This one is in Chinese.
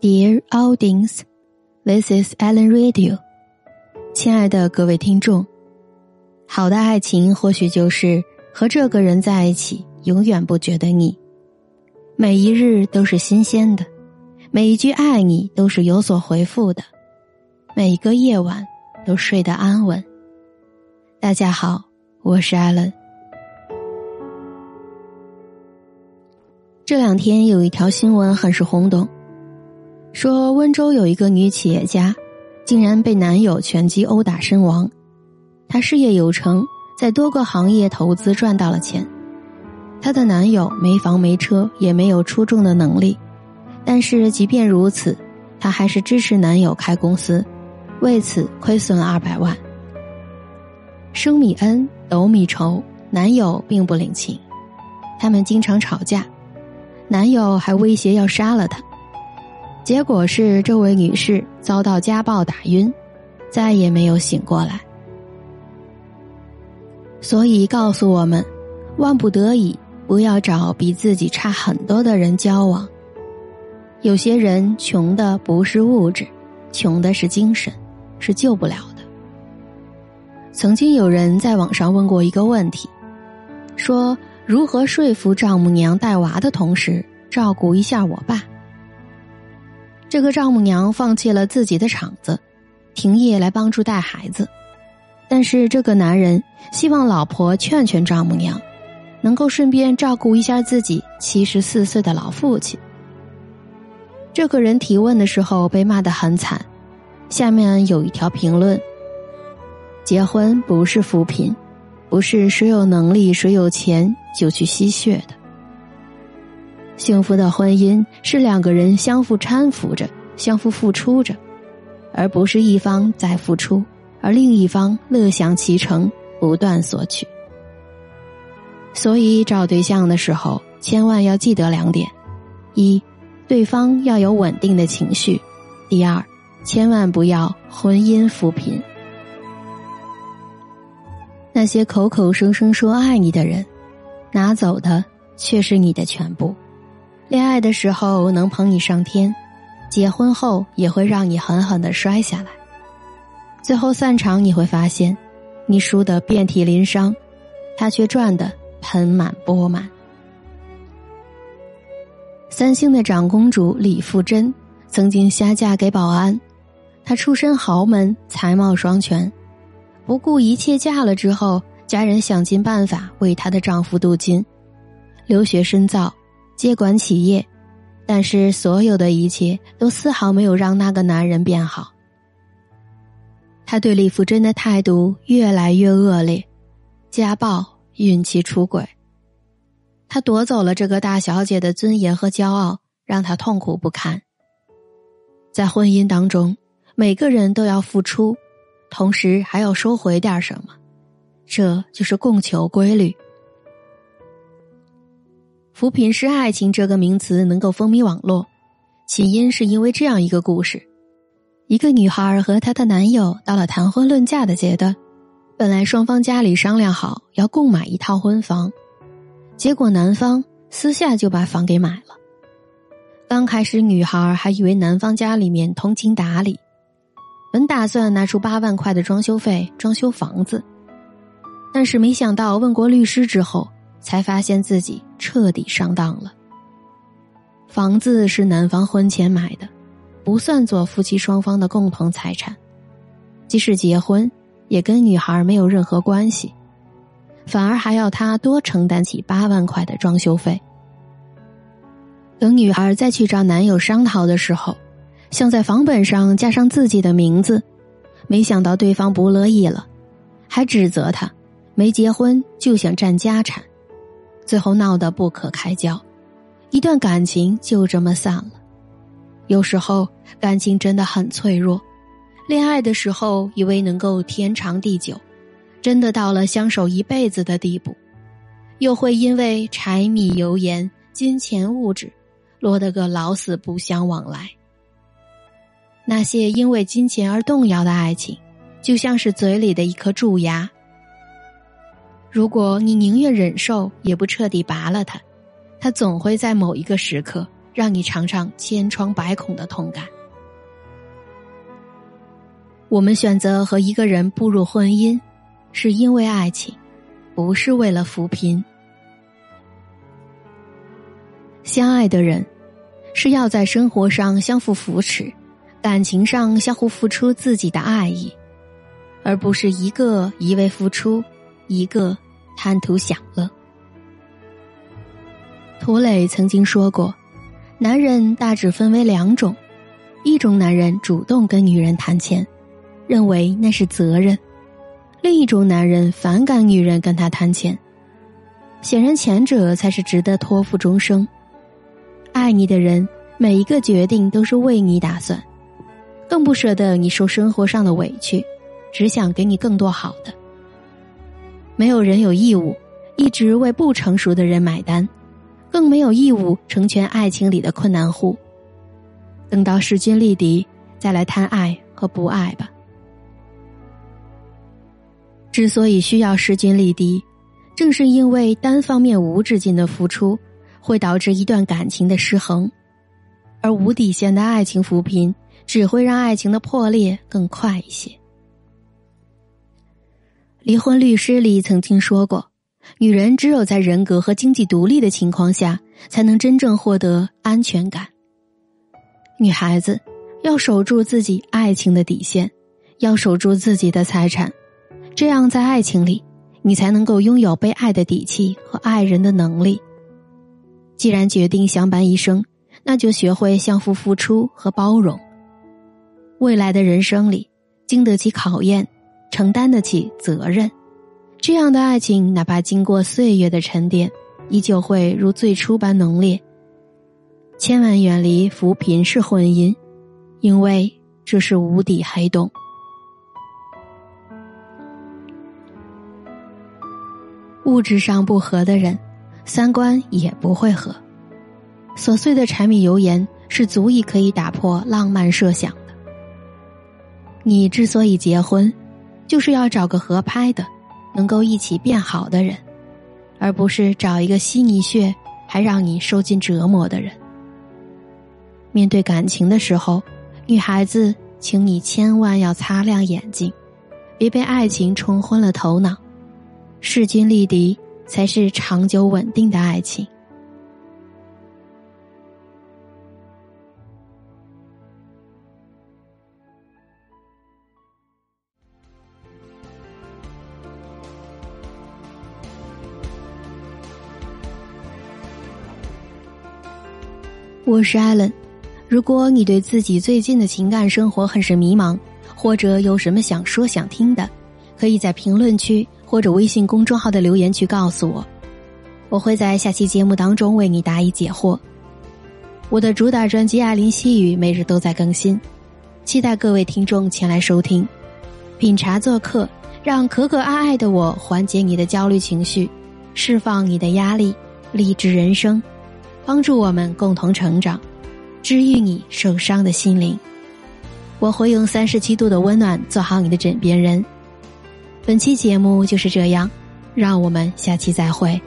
Dear audience, this is Alan Radio。亲爱的各位听众，好的爱情或许就是和这个人在一起，永远不觉得腻，每一日都是新鲜的，每一句爱你都是有所回复的，每一个夜晚都睡得安稳。大家好，我是 alen。这两天有一条新闻很是轰动，说温州有一个女企业家，竟然被男友拳击殴打身亡。她事业有成，在多个行业投资赚到了钱。她的男友没房没车，也没有出众的能力，但是即便如此，她还是支持男友开公司，为此亏损了二百万。升米恩，斗米仇，男友并不领情，他们经常吵架。男友还威胁要杀了她，结果是这位女士遭到家暴打晕，再也没有醒过来。所以告诉我们，万不得已不要找比自己差很多的人交往。有些人穷的不是物质，穷的是精神，是救不了的。曾经有人在网上问过一个问题，说。如何说服丈母娘带娃的同时照顾一下我爸？这个丈母娘放弃了自己的厂子，停业来帮助带孩子。但是这个男人希望老婆劝劝丈母娘，能够顺便照顾一下自己七十四岁的老父亲。这个人提问的时候被骂得很惨，下面有一条评论：结婚不是扶贫。不是谁有能力、谁有钱就去吸血的。幸福的婚姻是两个人相互搀扶着、相互付出着，而不是一方在付出，而另一方乐享其成，不断索取。所以找对象的时候，千万要记得两点：一，对方要有稳定的情绪；第二，千万不要婚姻扶贫。那些口口声声说爱你的人，拿走的却是你的全部。恋爱的时候能捧你上天，结婚后也会让你狠狠的摔下来。最后散场，你会发现，你输得遍体鳞伤，他却赚得盆满钵满。三星的长公主李富真曾经下嫁给保安，她出身豪门，才貌双全。不顾一切嫁了之后，家人想尽办法为她的丈夫镀金，留学深造，接管企业，但是所有的一切都丝毫没有让那个男人变好。他对李福珍的态度越来越恶劣，家暴、孕期出轨，他夺走了这个大小姐的尊严和骄傲，让她痛苦不堪。在婚姻当中，每个人都要付出。同时还要收回点什么，这就是供求规律。扶贫是爱情这个名词能够风靡网络，起因是因为这样一个故事：一个女孩和她的男友到了谈婚论嫁的阶段，本来双方家里商量好要共买一套婚房，结果男方私下就把房给买了。刚开始，女孩还以为男方家里面通情达理。本打算拿出八万块的装修费装修房子，但是没想到问过律师之后，才发现自己彻底上当了。房子是男方婚前买的，不算作夫妻双方的共同财产，即使结婚，也跟女孩没有任何关系，反而还要他多承担起八万块的装修费。等女孩再去找男友商讨的时候。想在房本上加上自己的名字，没想到对方不乐意了，还指责他没结婚就想占家产，最后闹得不可开交，一段感情就这么散了。有时候感情真的很脆弱，恋爱的时候以为能够天长地久，真的到了相守一辈子的地步，又会因为柴米油盐、金钱物质，落得个老死不相往来。那些因为金钱而动摇的爱情，就像是嘴里的一颗蛀牙。如果你宁愿忍受，也不彻底拔了它，它总会在某一个时刻让你尝尝千疮百孔的痛感。我们选择和一个人步入婚姻，是因为爱情，不是为了扶贫。相爱的人，是要在生活上相互扶持，感情上相互付出自己的爱意，而不是一个一味付出，一个贪图享乐。涂磊曾经说过，男人大致分为两种：一种男人主动跟女人谈钱，认为那是责任；另一种男人反感女人跟他谈钱。显然，前者才是值得托付终生。爱你的人，每一个决定都是为你打算，更不舍得你受生活上的委屈，只想给你更多好的。没有人有义务一直为不成熟的人买单，更没有义务成全爱情里的困难户。等到势均力敌，再来谈爱和不爱吧。之所以需要势均力敌，正是因为单方面无止境的付出。会导致一段感情的失衡，而无底线的爱情扶贫只会让爱情的破裂更快一些。离婚律师里曾经说过，女人只有在人格和经济独立的情况下，才能真正获得安全感。女孩子要守住自己爱情的底线，要守住自己的财产，这样在爱情里，你才能够拥有被爱的底气和爱人的能力。既然决定相伴一生，那就学会相互付出和包容。未来的人生里，经得起考验，承担得起责任，这样的爱情，哪怕经过岁月的沉淀，依旧会如最初般浓烈。千万远离扶贫式婚姻，因为这是无底黑洞。物质上不合的人。三观也不会合，琐碎的柴米油盐是足以可以打破浪漫设想的。你之所以结婚，就是要找个合拍的，能够一起变好的人，而不是找一个吸你血还让你受尽折磨的人。面对感情的时候，女孩子，请你千万要擦亮眼睛，别被爱情冲昏了头脑，势均力敌。才是长久稳定的爱情。我是艾伦，如果你对自己最近的情感生活很是迷茫，或者有什么想说想听的，可以在评论区。或者微信公众号的留言区告诉我，我会在下期节目当中为你答疑解惑。我的主打专辑《爱林细语》每日都在更新，期待各位听众前来收听。品茶做客，让可可爱爱的我缓解你的焦虑情绪，释放你的压力，励志人生，帮助我们共同成长，治愈你受伤的心灵。我会用三十七度的温暖做好你的枕边人。本期节目就是这样，让我们下期再会。